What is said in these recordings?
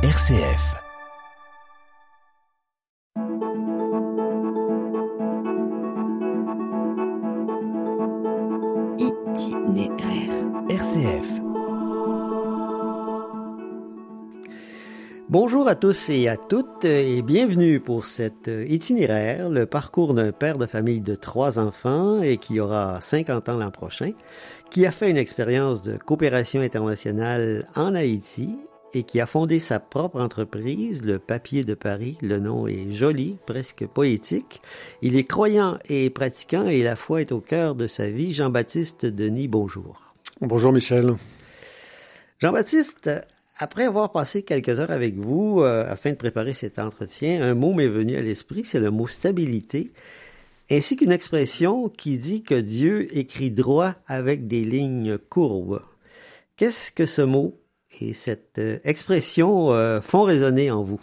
RCF. Itinéraire. RCF. Bonjour à tous et à toutes et bienvenue pour cet itinéraire, le parcours d'un père de famille de trois enfants et qui aura 50 ans l'an prochain, qui a fait une expérience de coopération internationale en Haïti et qui a fondé sa propre entreprise, le Papier de Paris. Le nom est joli, presque poétique. Il est croyant et pratiquant et la foi est au cœur de sa vie. Jean-Baptiste Denis, bonjour. Bonjour Michel. Jean-Baptiste, après avoir passé quelques heures avec vous euh, afin de préparer cet entretien, un mot m'est venu à l'esprit, c'est le mot stabilité, ainsi qu'une expression qui dit que Dieu écrit droit avec des lignes courbes. Qu'est-ce que ce mot et cette euh, expression euh, font résonner en vous?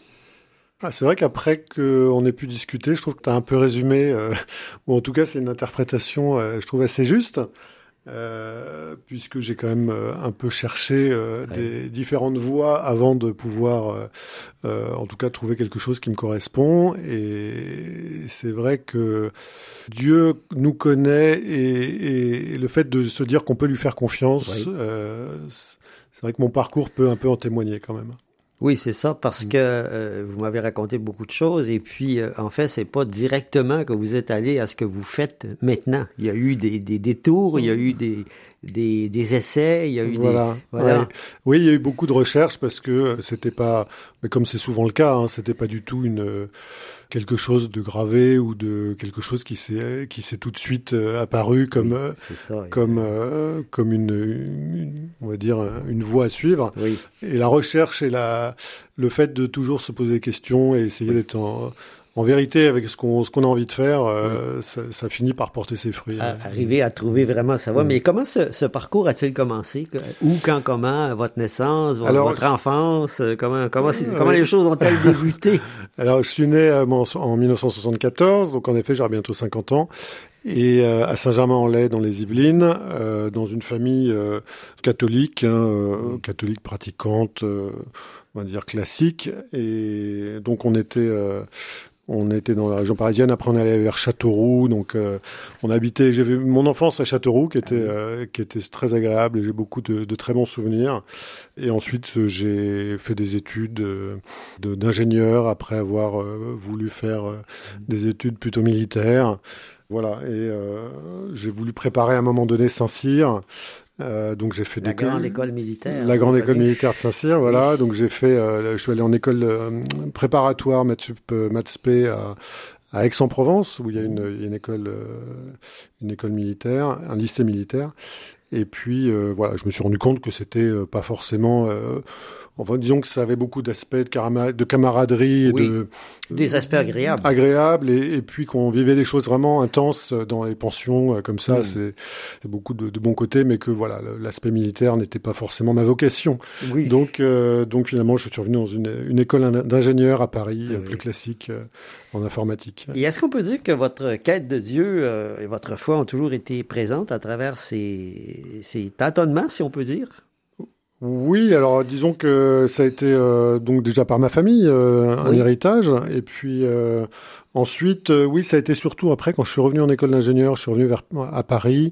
Ah, c'est vrai qu'après qu'on ait pu discuter, je trouve que tu as un peu résumé, euh, ou en tout cas c'est une interprétation, euh, je trouve assez juste. Puisque j'ai quand même un peu cherché des différentes voies avant de pouvoir, en tout cas, trouver quelque chose qui me correspond. Et c'est vrai que Dieu nous connaît et, et, le fait de se dire qu'on peut lui faire confiance. Vrai que mon parcours peut un peu en témoigner quand même. Oui, c'est ça, parce que euh, vous m'avez raconté beaucoup de choses, et puis euh, en fait, c'est pas directement que vous êtes allé à ce que vous faites maintenant. Il y a eu des, des détours, il y a eu des, des, des essais, il y a eu voilà. des voilà. Ouais. Oui, il y a eu beaucoup de recherches parce que c'était pas, mais comme c'est souvent le cas, hein, c'était pas du tout une quelque chose de gravé ou de quelque chose qui s'est qui s'est tout de suite euh, apparu comme oui, ça, oui. comme euh, comme une, une, on va dire une voie à suivre. Oui. Et la recherche et la le fait de toujours se poser des questions et essayer d'être en en vérité, avec ce qu'on ce qu'on a envie de faire, euh, oui. ça, ça, finit par porter ses fruits. À, arriver à trouver vraiment sa voie. Mais comment ce, ce parcours a-t-il commencé? Où, quand, comment? Votre naissance, votre, Alors, votre enfance Comment comment, comment les choses ont-elles débuté? Alors, je suis né en, en 1974, donc en effet, j'aurai bientôt 50 ans. Et euh, à Saint-Germain-en-Laye dans les Yvelines, euh, dans une famille euh, catholique, hein, catholique pratiquante, on va dire classique, et donc on était on était dans la région parisienne. Après, on allait vers Châteauroux. Donc, euh, on habitait. J'ai vu mon enfance à Châteauroux, qui était euh, qui était très agréable. J'ai beaucoup de, de, très bons souvenirs. Et ensuite, j'ai fait des études d'ingénieur après avoir euh, voulu faire des études plutôt militaires. Voilà. Et j'ai voulu préparer à un moment donné Saint-Cyr. Euh, donc j'ai fait la des grande école militaire. La grande école militaire de Saint-Cyr, voilà. Oui. Donc j'ai fait, euh, je suis allé en école euh, préparatoire maths maths à, à Aix-en-Provence où il y a une, une école, une école militaire, un lycée militaire. Et puis voilà, je me suis rendu compte que c'était pas forcément Enfin, disons que ça avait beaucoup d'aspects de, de, camaraderie et oui, de des aspects agréables, agréables, et, et, puis qu'on vivait des choses vraiment intenses dans les pensions comme ça. Mmh. C'est beaucoup de, de bons côtés, mais que voilà, l'aspect militaire n'était pas forcément ma vocation. Oui. Donc, euh, donc finalement, je suis revenu dans une, une école d'ingénieur à Paris, oui. plus classique euh, en informatique. Et est-ce qu'on peut dire que votre quête de Dieu euh, et votre foi ont toujours été présentes à travers ces, ces tâtonnements, si on peut dire? Oui, alors disons que ça a été euh, donc déjà par ma famille euh, un oui. héritage, et puis euh, ensuite, oui, ça a été surtout après quand je suis revenu en école d'ingénieur, je suis revenu vers à Paris.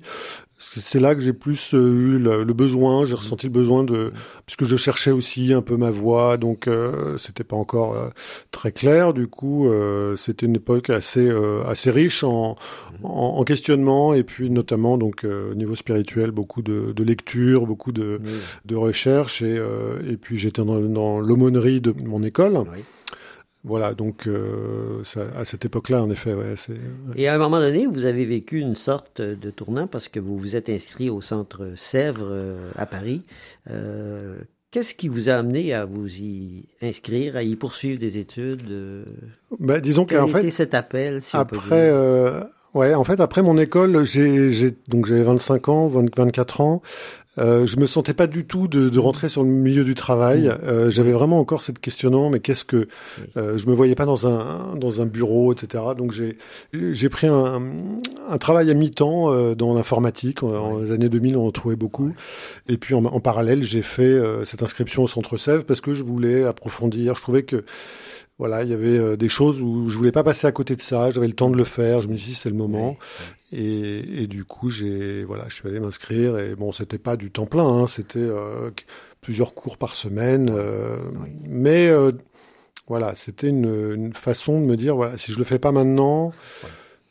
C'est là que j'ai plus eu le, le besoin, j'ai ressenti le besoin de, puisque je cherchais aussi un peu ma voix, donc euh, c'était pas encore euh, très clair. Du coup, euh, c'était une époque assez assez riche en, en, en, questionnement et puis notamment donc au niveau spirituel, beaucoup de, de lectures, beaucoup de, oui. de recherches et et puis j'étais dans, dans l'aumônerie de mon école. Oui. Voilà, donc euh, ça, à cette époque-là, en effet, ouais, c'est. Ouais. Et à un moment donné, vous avez vécu une sorte de tournant parce que vous vous êtes inscrit au centre Sèvres euh, à Paris. Euh, Qu'est-ce qui vous a amené à vous y inscrire, à y poursuivre des études ben, Disons qu'en fait, cet appel, si après, euh, ouais, en fait, après mon école, j'ai donc j'avais 25 ans, 20, 24 ans. Euh, je me sentais pas du tout de, de rentrer sur le milieu du travail. Mm. Euh, J'avais vraiment encore cette questionnement, mais qu'est-ce que euh, je me voyais pas dans un dans un bureau, etc. Donc j'ai j'ai pris un, un travail à mi-temps euh, dans l'informatique. En, en les années 2000, on en trouvait beaucoup. Et puis en, en parallèle, j'ai fait euh, cette inscription au Centre Sèvres parce que je voulais approfondir. Je trouvais que voilà, il y avait euh, des choses où je voulais pas passer à côté de ça. J'avais le temps de le faire. Je me suis dit c'est le moment. Et, et du coup, j'ai voilà, je suis allé m'inscrire. Et bon, c'était pas du temps plein. Hein, c'était euh, plusieurs cours par semaine. euh, Mais euh, voilà, c'était une, une façon de me dire voilà, si je le fais pas maintenant.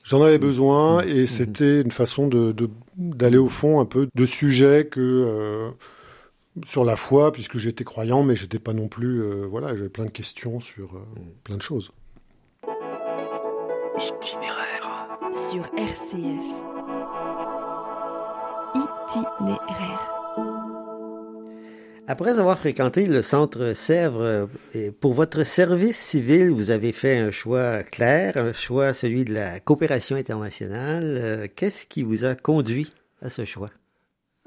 J'en avais besoin et c'était une façon de d'aller au fond un peu de sujets que sur la foi puisque j'étais croyant mais j'étais pas non plus euh, voilà j'avais plein de questions sur euh, plein de choses. Itinéraire. Sur RCF. Itinéraire. Après avoir fréquenté le centre Sèvres, euh, pour votre service civil, vous avez fait un choix clair, un choix celui de la coopération internationale. Qu'est-ce qui vous a conduit à ce choix?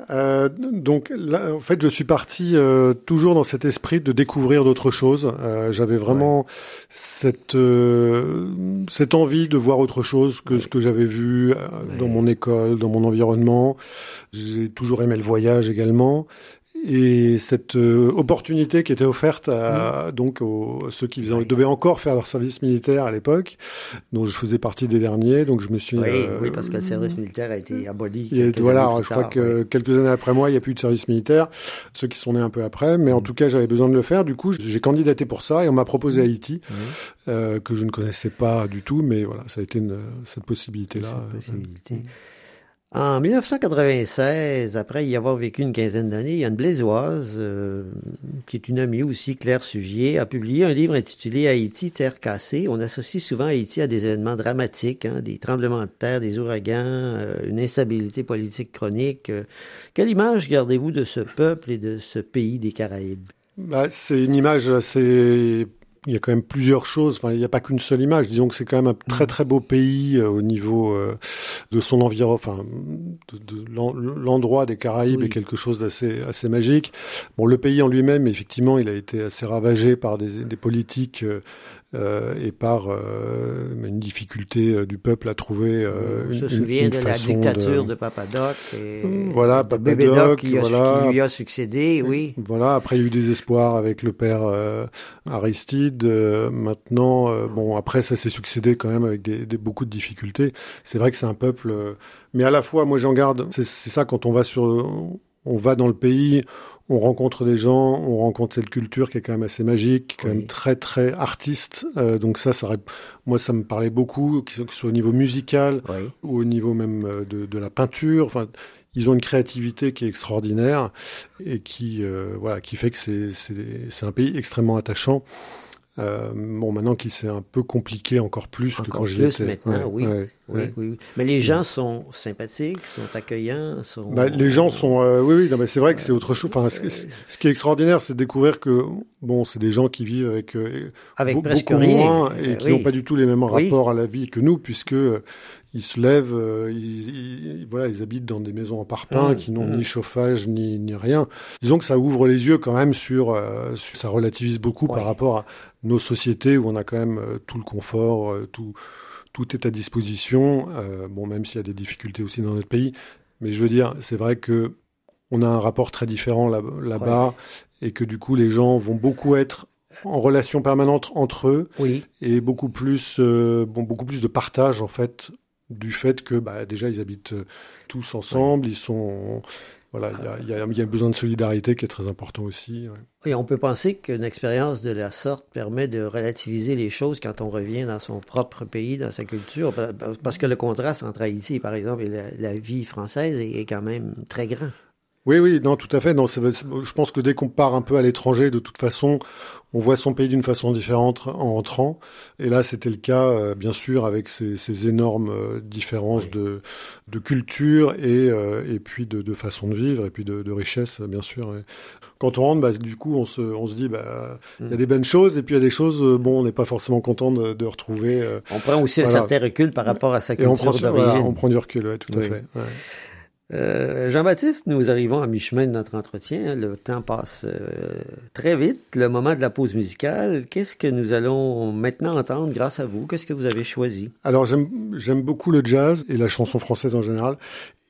Euh, donc là, en fait, je suis parti euh, toujours dans cet esprit de découvrir d'autres choses. Euh, J'avais vraiment cette euh, cette envie de voir autre chose que ce que j'avais vu euh, dans mon école, dans mon environnement. J'ai toujours aimé le voyage également. Et cette euh, opportunité qui était offerte à donc aux, ceux qui faisaient- devaient encore faire leur service militaire à l'époque, dont je faisais partie des derniers, donc je me suis Oui, euh, oui, parce que le service militaire a été aboli. voilà, je crois tard, que oui. quelques années après moi, il n'y a plus de service militaire, ceux qui sont nés un peu après, mais en Mm. tout cas, j'avais besoin de le faire. Du coup, j'ai candidaté pour ça et on m'a proposé Mm. Haïti, euh, que je ne connaissais pas du tout, mais voilà, ça a été une, cette possibilité-là. Cette euh, possibilité. En 1996, après y avoir vécu une quinzaine d'années, Yann Blaisoise, euh, qui est une amie aussi, Claire Sugier, a publié un livre intitulé Haïti, terre cassée. On associe souvent Haïti à des événements dramatiques, hein, des tremblements de terre, des ouragans, euh, une instabilité politique chronique. Quelle image gardez-vous de ce peuple et de ce pays des Caraïbes? Bah, c'est une image assez. Il y a quand même plusieurs choses. Enfin, il n'y a pas qu'une seule image. Disons que c'est quand même un Mm. très très beau pays euh, au niveau euh, de son environnement, enfin de, de l'en- l'endroit des Caraïbes Oui. est quelque chose d'assez assez magique. Bon, le pays en lui-même, effectivement, il a été assez ravagé par des, des politiques euh, et par euh, une difficulté euh, du peuple à trouver. Euh, On une, se une- une de la dictature de, Papadoc et Voilà, de Papadoc, qui, voilà. qui lui a succédé, oui. Voilà, après il y a eu des espoirs avec le père euh, Aristide. Euh, maintenant, euh, bon, après ça s'est succédé quand même avec des, des- beaucoup de difficultés. C'est vrai que c'est un peuple, euh, mais à la fois, moi j'en garde. C'est c'est ça quand on va sur, on va dans le pays, on rencontre des gens, on rencontre cette culture qui est quand même assez magique, quand Oui. même très très artiste. Euh, donc ça, ça, moi ça me parlait beaucoup, que ce soit au niveau musical Oui. ou au niveau même euh, de, de la peinture. Enfin, ils ont une créativité qui est extraordinaire et qui, euh, voilà, qui fait que c'est un pays extrêmement attachant. Euh, bon, maintenant qu'il s'est un peu compliqué encore plus que quand j'y étais. maintenant, oui. ouais, Oui, ouais. oui, oui. Mais les gens sont sympathiques, sont accueillants, sont... Bah, les gens sont, euh, oui, oui, non, mais c'est vrai que c'est autre chose. Enfin, ce, qui est extraordinaire, c'est de découvrir que, bon, c'est des gens qui vivent avec, euh, Avec presque beaucoup rien. moins et Euh, qui oui. n'ont pas du tout les mêmes rapports à la vie que nous, puisque euh, ils se lèvent, euh, ils, ils- voilà, ils habitent dans des maisons en parpaing Hum, qui n'ont hum. ni chauffage ni, ni rien. Disons que ça ouvre les yeux quand même sur, euh, sur- ça relativise beaucoup Ouais. par rapport à nos sociétés où on a quand même euh, tout le confort, tout, tout est à disposition. bon, même s'il y a des difficultés aussi dans notre pays, mais je veux dire, c'est vrai que on a un rapport très différent là- là-bas et que du coup les gens vont beaucoup être en relation permanente entre eux Oui, et beaucoup plus, euh, bon, beaucoup plus de partage en fait du fait que bah, déjà ils habitent euh, tous ensemble, ils sont voilà, il y y, a, besoin de solidarité qui est très important aussi. et on peut penser qu'une expérience de la sorte permet de relativiser les choses quand on revient dans son propre pays, dans sa culture, pa- pa- parce que le contraste entre Haïti, par exemple, et la, vie française est quand même très grand. Oui, oui, non, tout à fait. Non, je pense que dès qu'on part un peu à l'étranger, de toute façon, on voit son pays d'une façon différente en rentrant. Et là, c'était le cas, euh, bien sûr, avec ces, ces énormes euh, différences Oui. de, de culture et, euh, et puis de, de façon de vivre et puis de, de richesse, bien sûr. Et quand on rentre, bah, du coup, on se, on se dit, bah, il y a Mm. des bonnes choses et puis il y a des choses, euh, bon, on n'est pas forcément content de, de retrouver. euh, On prend aussi un certain recul par rapport à sa culture d'origine. voilà, on prend du recul, ouais, tout à fait. ouais. Euh, Jean-Baptiste, nous arrivons à mi-chemin de notre entretien. Le temps passe euh, très vite. Le moment de la pause musicale. Qu'est-ce que nous allons maintenant entendre grâce à vous? Qu'est-ce que vous avez choisi? Alors, j'aime beaucoup le jazz et la chanson française en général.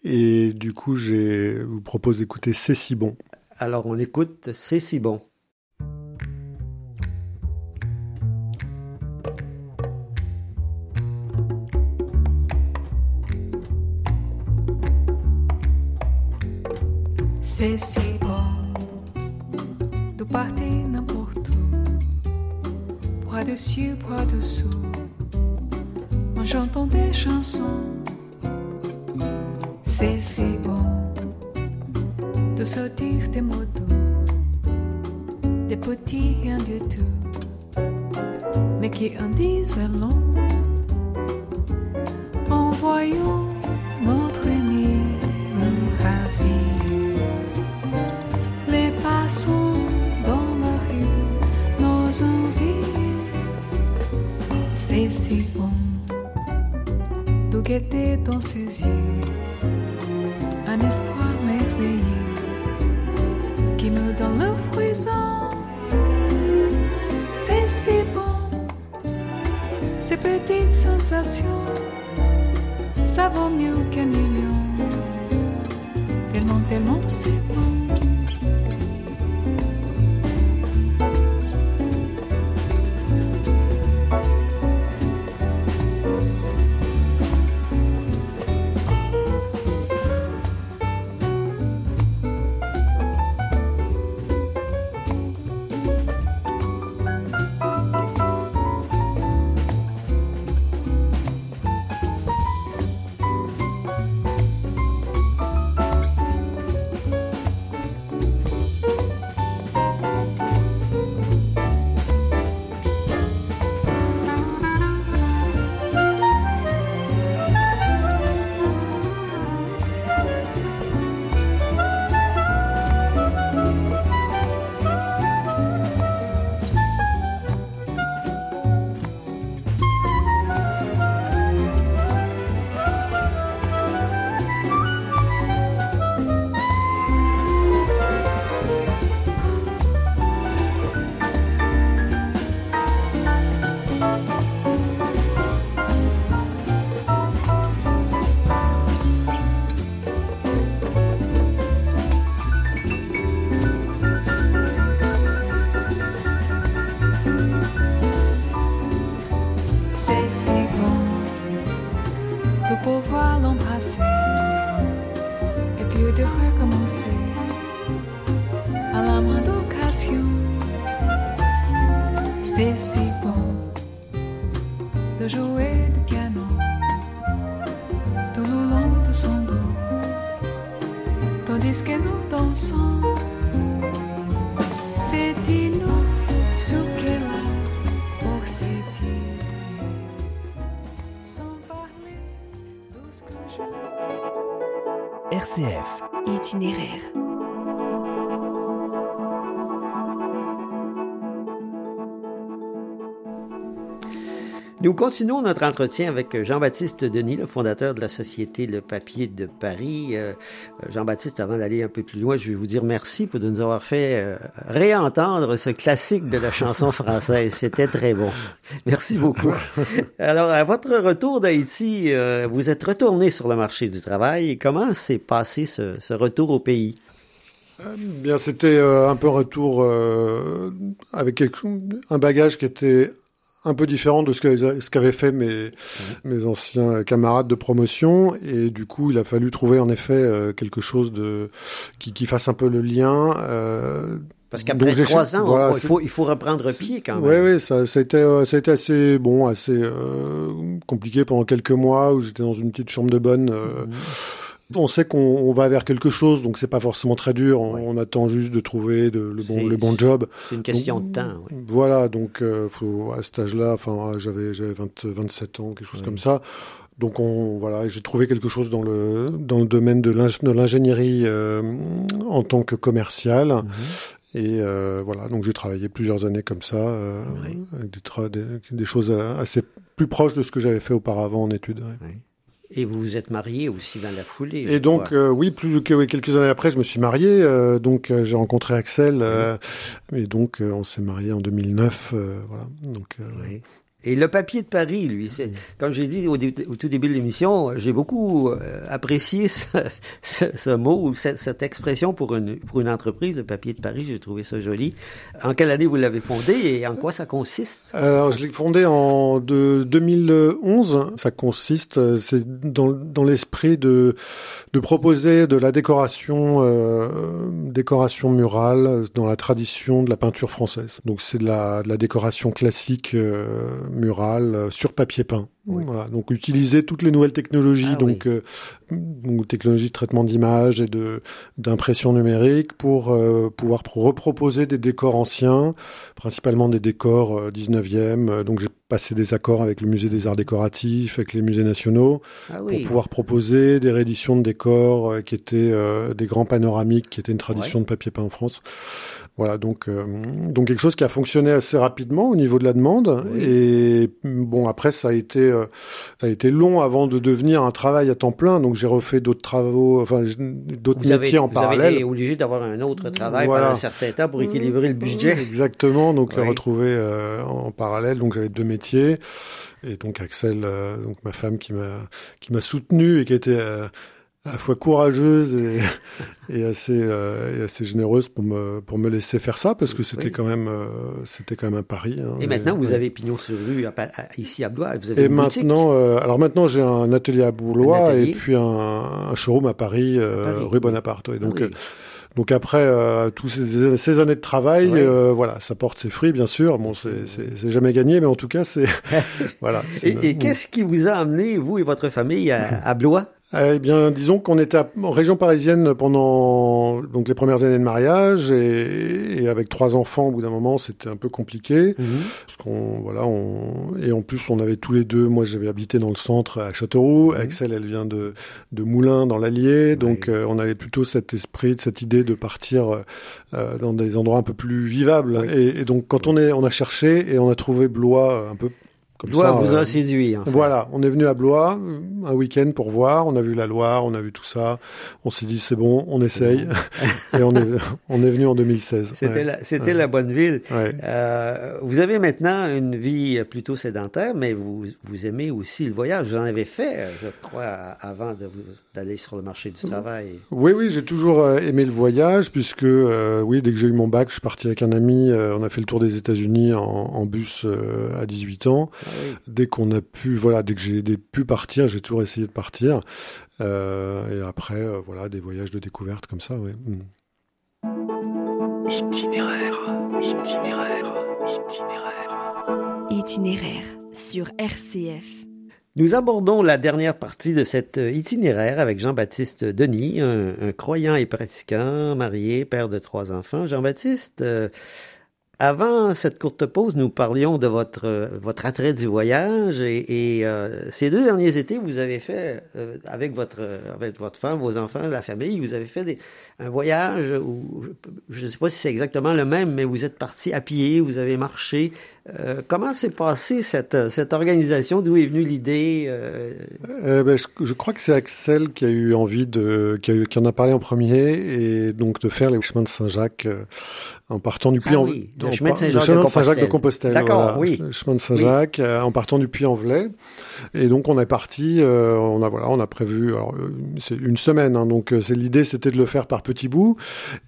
Et du coup, je vous propose d'écouter C'est si bon. Alors, on écoute C'est si bon. C'est si bon de partir n'importe où, bras dessus, bras dessous, en chantant des chansons. C'est si bon de sortir des mots doux, des petits rien du tout, mais qui en disent long. En voyant dans ses yeux un espoir merveilleux qui me donne le frisson. C'est si bon, ces petites sensations, ça vaut mieux qu'un million. Nous continuons notre entretien avec Jean-Baptiste Denis, le fondateur de la société Le Papier de Paris. Euh, Jean-Baptiste, avant d'aller un peu plus loin, je vais vous dire merci pour de nous avoir fait euh, réentendre ce classique de la chanson française. C'était très bon. Merci beaucoup. Alors, à votre retour d'Haïti, euh, vous êtes retourné sur le marché du travail. Comment s'est passé ce, ce retour au pays? Bien, c'était euh, un peu un retour euh, avec quelque, un bagage qui était un peu différent de ce qu'avaient fait mes mes anciens camarades de promotion et du coup il a fallu trouver en effet euh, quelque chose de qui, qui fasse un peu le lien euh, Parce qu'après trois ans, voilà, on- il, faut, il faut reprendre pied quand même. Ouais, ouais, ça, ça a été, euh, ça a été assez bon, assez euh, compliqué pendant quelques mois où j'étais dans une petite chambre de bonne. euh, On sait qu'on on va vers quelque chose, donc c'est pas forcément très dur. On, Ouais. on attend juste de trouver de- le bon, C'est- le bon job. C'est une question Donc, de temps. Voilà, donc euh, faut, à cet âge-là, enfin, j'avais j'avais 20 27 ans, quelque chose comme ça. Donc on voilà, j'ai trouvé quelque chose dans le dans le domaine de l'ing- de l'ingénierie euh, en tant que commercial. Mhm. Et euh, voilà, donc j'ai travaillé plusieurs années comme ça, euh, avec des, tra- des, des choses assez plus proches de ce que j'avais fait auparavant en études. Et vous vous êtes marié aussi dans la foulée. Et donc, euh, oui, plus que oui, quelques années après, je me suis marié. euh, donc, euh, j'ai rencontré Axel. euh, et donc, euh, on s'est marié en 2009. euh, voilà. Donc, euh, Oui. Et le papier de Paris, lui, c'est comme j'ai dit au, dé- au tout début de l'émission, j'ai beaucoup euh, apprécié ce, ce, ce mot ou cette, cette expression pour une pour une entreprise, le papier de Paris. J'ai trouvé ça joli. En quelle année vous l'avez fondé et en quoi ça consiste? Alors, je l'ai fondé en de 2011. Ça consiste, euh, c'est dans, dans l'esprit de, de proposer de la décoration, euh, décoration murale dans la tradition de la peinture française. Donc, c'est de la, de la décoration classique euh, murale euh, sur papier peint. Oui. Voilà. Donc, utiliser toutes les nouvelles technologies, Ah donc, euh, donc technologies de traitement d'image et de d'impression numérique pour euh, pouvoir pro- reproposer des décors anciens principalement des décors euh, 19e. euh, Donc j'ai passé des accords avec le musée des arts décoratifs, avec les musées nationaux, Ah pour oui. pouvoir proposer des rééditions de décors euh, qui étaient euh, des grands panoramiques, qui étaient une tradition de papier peint en France. Voilà, donc euh, donc quelque chose qui a fonctionné assez rapidement au niveau de la demande. Et bon, après ça a été euh, ça a été long avant de devenir un travail à temps plein. Donc j'ai refait d'autres travaux, enfin d'autres Vous avez, métiers en vous avez parallèle. été obligé d'avoir un autre travail Voilà. pendant un certain temps pour équilibrer le budget. Exactement, donc Oui. euh, retrouver euh, en parallèle, donc j'avais deux métiers et donc Axel, euh, donc ma femme qui m'a qui m'a soutenu et qui était euh, à la fois courageuse et, et assez euh, et assez généreuse pour me pour me laisser faire ça parce que c'était Oui. quand même euh, c'était quand même un pari. hein. Et maintenant, vous ouais. avez pignon sur rue à Pa- à- ici à Blois. Vous avez Et une maintenant, euh, alors maintenant j'ai un atelier à Boulois atelier. et puis un, un showroom à Paris, euh, À Paris, rue. Bonaparte. ouais. Donc Ah oui. euh, donc après euh, tous ces, ces années de travail, euh, voilà, ça porte ses fruits, bien sûr. Bon, c'est jamais gagné, mais en tout cas, c'est voilà. Et, une- et qu'est-ce qui vous a amené, vous et votre famille, à, à Blois? Eh bien, disons qu'on était en région parisienne pendant donc les premières années de mariage et, et avec trois enfants, au bout d'un moment, c'était un peu compliqué parce qu'on voilà, on et en plus on avait tous les deux. Moi, j'avais habité dans le centre à Châteauroux. Axel, elle vient de de Moulins dans l'Allier, donc euh, on avait plutôt cet esprit, cette idée de partir euh, dans des endroits un peu plus vivables. Oui. Et, et donc quand on est, on a cherché et on a trouvé Blois euh, un peu comme Blois ça, vous euh, a séduit. En fait. voilà, on est venu à Blois euh, un week-end pour voir. On a vu la Loire, on a vu tout ça. On s'est dit c'est bon, on essaye. et on est on est venu en 2016. C'était ouais. la, c'était Ouais. la bonne ville. Ouais. Euh, vous avez maintenant une vie plutôt sédentaire, mais vous, vous aimez aussi le voyage. Vous en avez fait, euh, je crois, avant de vous- d'aller sur le marché du travail. Oui, oui, j'ai toujours aimé le voyage puisque euh, oui, dès que j'ai eu mon bac, je suis parti avec un ami. on a fait le tour des États-Unis en, en bus à 18 ans. Oui. Dès qu'on a pu, voilà, dès que j'ai pu partir, j'ai toujours essayé de partir. Euh, et après, euh, voilà, des voyages de découverte comme ça, oui. Mm. Itinéraire, itinéraire, itinéraire. Itinéraire sur RCF. Nous abordons la dernière partie de cet euh, itinéraire avec Jean-Baptiste Denis, un, un croyant et pratiquant, marié, père de trois enfants. Jean-Baptiste, euh, avant cette courte pause, nous parlions de votre euh, votre attrait du voyage et, et, euh, ces deux derniers étés, vous avez fait euh, avec votre avec votre femme, vos enfants, la famille, vous avez fait des, un voyage où je ne sais pas si c'est exactement le même, mais vous êtes parti à pied, vous avez marché. Euh, comment s'est passée cette cette organisation? D'où est venue l'idée euh, Euh, ben, je, je crois que c'est Axel qui a eu envie de, qui, a eu- qui en a parlé en premier, et donc de faire les chemins de Saint-Jacques euh, en partant du Ah en oui, le chemin de Saint-Jacques de Compostelle. D'accord, voilà, oui. Le chemin de Saint-Jacques euh, en partant du Puy-en-Velay. Et donc on est parti, euh, on a voilà, on a prévu, alors euh, c'est une semaine, hein, donc euh, c'est l'idée, c'était de le faire par petits bouts,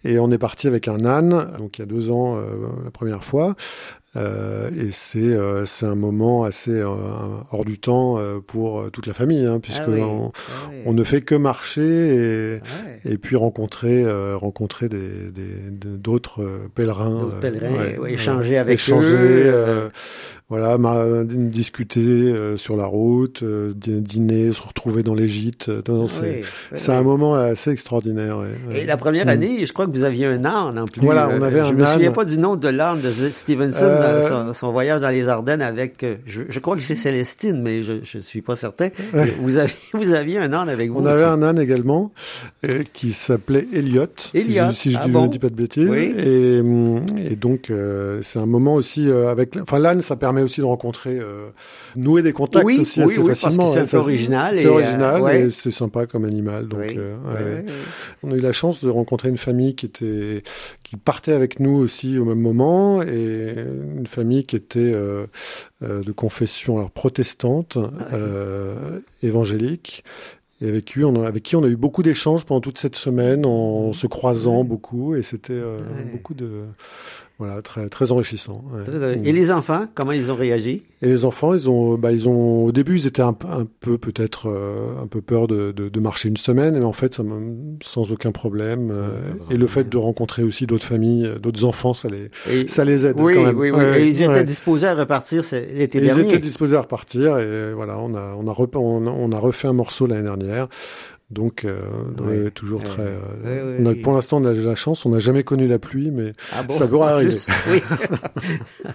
et on est parti avec un âne, donc il y a deux ans euh, la première fois. Euh, et c'est euh, c'est un moment assez euh, hors du temps euh, pour euh, toute la famille, hein, puisque Ah oui. on, Ah oui. on ne fait que marcher et, Ouais. et puis rencontrer euh, rencontrer des des- de- d'autres euh, pèlerins, D'autres pèlerins, ouais, échanger avec échanger, eux, voilà, discuter euh, sur la route, euh, dî- dîner, se retrouver dans les gîtes. Ah c'est c'est un moment assez extraordinaire. Et la première Mm. année, je crois que vous aviez un âne en plus. Voilà, on avait je un me souviens âne. pas du nom de l'âne de Stevenson Euh, son, son voyage dans les Ardennes avec, euh, je, je crois que c'est Célestine, mais je, je suis pas certain. Ouais. Vous aviez, vous aviez un âne avec vous On avait aussi. un âne également euh, qui s'appelait Elliot, Elliot, si je, si je ah dis- bon? ne dis pas de bêtises. Oui. Et, et donc euh, c'est un moment aussi euh, avec, enfin l'âne, ça permet aussi de rencontrer, euh, nouer des contacts Oui, aussi oui, assez facilement. c'est peu original C'est et, euh, original ouais. et c'est sympa comme animal. Donc, euh, ouais, ouais. ouais, ouais. On a eu la chance de rencontrer une famille qui était, qui partait avec nous aussi au même moment et une famille qui était euh, euh, de confession alors protestante, euh, évangélique. Et avec qui, on a, avec qui on a eu beaucoup d'échanges pendant toute cette semaine en se croisant beaucoup et c'était euh, Ouais. beaucoup de voilà très très enrichissant. ouais. Et les enfants, comment ils ont réagi? Et les enfants, ils ont, bah, ils ont, au début, ils étaient un, peu- un peu, peut-être, euh, un peu peur de, de, de marcher une semaine, mais en fait, ça, sans aucun problème. euh, et le fait de rencontrer aussi d'autres familles, euh, d'autres enfants, ça les, Et- ça les aide Oui, quand même. oui, oui. Ouais, Et ils étaient ouais. disposés à repartir l'été Et ils dernier. étaient disposés à repartir, et voilà, on a, on a, on a, on a refait un morceau l'année dernière. Donc, euh, Ouais. toujours Ouais. très. euh, Ouais, ouais, on a, oui. pour l'instant, on a la chance. On n'a jamais connu la pluie, mais Ah bon, ça pourra arriver. plus, oui.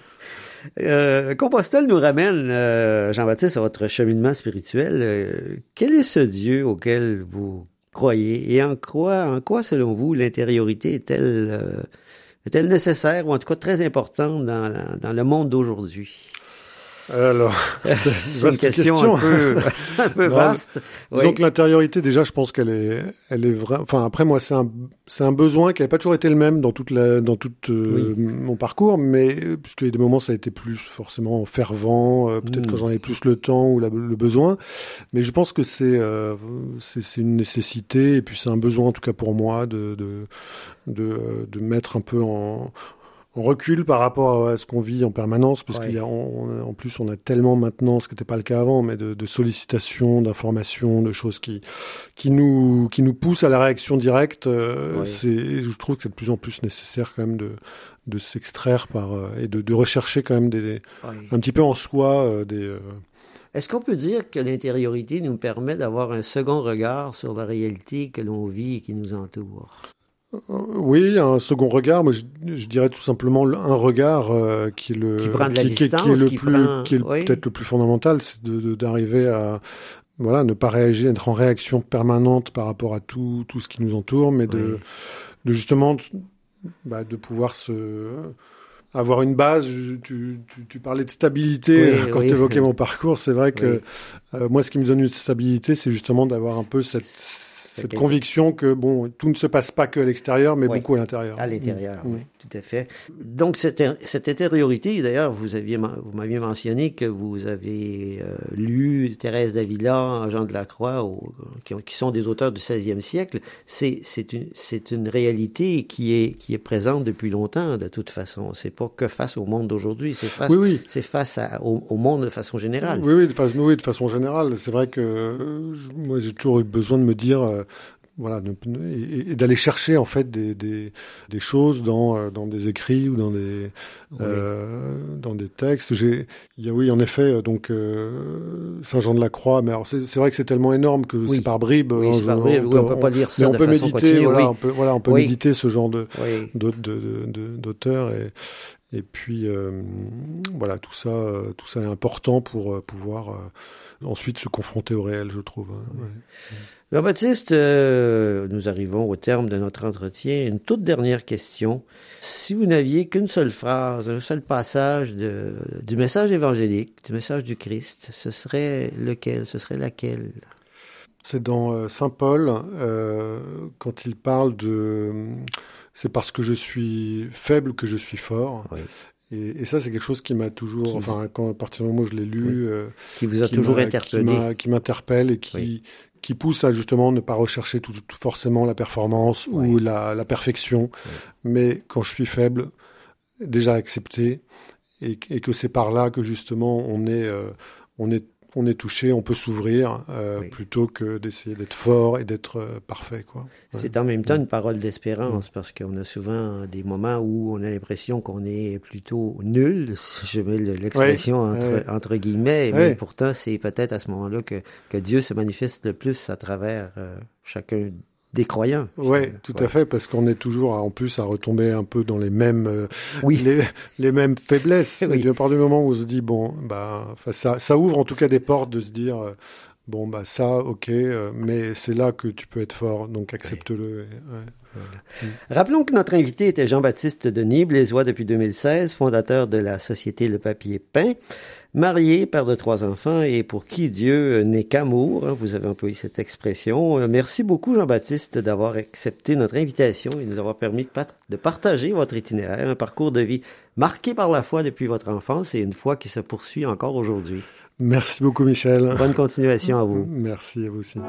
Euh, Compostelle nous ramène, euh, Jean-Baptiste, à votre cheminement spirituel. Quel est ce Dieu auquel vous croyez? Et en quoi, en quoi selon vous, l'intériorité est-elle euh, est-elle nécessaire ou en tout cas très importante dans le monde d'aujourd'hui? Alors, c'est une question, un peu, un peu Non, vaste. Disons Oui. que l'intériorité, déjà, je pense qu'elle est, elle est vraie. Enfin, après, moi, c'est un, c'est un besoin qui n'avait pas toujours été le même dans toute la, dans tout euh, mon parcours, mais euh, puisqu'il y a des moments, ça a été plus forcément fervent, euh, peut-être Mm. quand j'en avais plus le temps ou la- le besoin. Mais je pense que c'est, euh, c'est, c'est une nécessité et puis c'est un besoin, en tout cas pour moi, de, de, de, de mettre un peu en, en recul par rapport à ce qu'on vit en permanence, parce Ouais. qu'il y a, on- on- en plus, on a tellement maintenant, ce qui n'était pas le cas avant, mais de, de sollicitations, d'informations, de choses qui, qui nous, qui nous poussent à la réaction directe. euh, Ouais. C'est, je trouve que c'est de plus en plus nécessaire quand même de, de s'extraire par euh, et de, de rechercher quand même des, un petit peu en soi euh, des. Est-ce qu'on peut dire que l'intériorité nous permet d'avoir un second regard sur la réalité que l'on vit et qui nous entoure? Euh, Oui, un second regard. Moi, je, je dirais tout simplement le- un regard euh, qui est le Qui de est le qui plus, prend- qui est oui. peut-être le plus fondamental, c'est de- de- d'arriver à voilà, ne pas réagir, être en réaction permanente par rapport à tout tout ce qui nous entoure, mais de, Oui. de justement bah, de pouvoir se avoir une base. Tu, tu, tu parlais de stabilité Oui, euh, quand oui. tu évoquais mon parcours. C'est vrai que euh, moi, ce qui me donne une stabilité, c'est justement d'avoir un peu cette, cette conviction que bon, tout ne se passe pas que à l'extérieur, mais Oui. beaucoup à l'intérieur. À l'intérieur, Mm. oui, tout à fait. Donc, cette, cette intériorité, d'ailleurs, vous aviez, vous m'aviez mentionné que vous avez euh, lu Thérèse d'Avila, Jean de la Croix, au- qui, ont- qui sont des auteurs du 16e siècle. C'est, c'est une, c'est une réalité qui est, qui est présente depuis longtemps, de toute façon. C'est pas que face au monde d'aujourd'hui, c'est face, Oui, oui. c'est face à- au, au monde de façon générale. Oui, oui, de façon, oui, de façon générale. C'est vrai que euh, moi, j'ai toujours eu besoin de me dire, euh, voilà, et, et d'aller chercher en fait des, des, des choses dans, euh, dans des écrits ou dans des, euh, dans des textes. J'ai, il y a, oui, en effet, euh, donc euh, Saint Jean de la Croix. Mais alors, c'est c'est vrai que c'est tellement énorme que Oui. c'est par bribes. Oui, hein, par bribes. Oui, on peut pas lire ça mais on de peut façon méditer, continue, voilà, oui. on peut, voilà, on peut Oui. méditer ce genre de, Oui. d'auteurs et et puis euh, voilà tout ça euh, tout ça est important pour pouvoir euh, ensuite se confronter au réel je trouve hein, ouais. Jean-Baptiste, euh, nous arrivons au terme de notre entretien. Une toute dernière question. Si vous n'aviez qu'une seule phrase, un seul passage de, du message évangélique, du message du Christ, ce serait lequel? Ce serait laquelle? C'est dans euh, Saint Paul euh, quand il parle de c'est parce que je suis faible que je suis fort Oui. Et, et ça c'est quelque chose qui m'a toujours Qui- enfin quand à partir du moment où je l'ai lu euh, Qui vous a qui toujours interpellé. qui m'interpelle et qui Oui. qui pousse à justement ne pas rechercher tout, tout forcément la performance ou la, la perfection, mais quand je suis faible, déjà accepter et, et que c'est par là que justement on est euh, on est on est touché, on peut s'ouvrir euh, Oui. plutôt que d'essayer d'être fort et d'être euh, parfait quoi. Ouais. C'est en même temps une parole d'espérance parce qu'on a souvent des moments où on a l'impression qu'on est plutôt nul, si je mets le- l'expression entre, ouais. entre guillemets, mais pourtant c'est peut-être à ce moment-là que, que Dieu se manifeste le plus à travers euh, chacun des croyants. Ouais, tout à fait, parce qu'on est toujours en plus à retomber un peu dans les mêmes, euh, Oui. les, les mêmes faiblesses. Oui. Et à partir du moment où on se dit bon, bah, ça, ça ouvre en tout cas des portes de se dire, euh, Bon, bah ça, ok, euh, mais c'est là que tu peux être fort, donc accepte-le. Ouais. Mm. Rappelons que notre invité était Jean-Baptiste Denis, blésois depuis 2016, fondateur de la société Le Papier Peint, marié, père de trois enfants et pour qui Dieu n'est qu'amour. Hein, vous avez employé cette expression. Euh, merci beaucoup Jean-Baptiste d'avoir accepté notre invitation et nous avoir permis de partager votre itinéraire, un parcours de vie marqué par la foi depuis votre enfance et une foi qui se poursuit encore aujourd'hui. Merci beaucoup Michel. Bonne continuation à vous. Merci à vous aussi.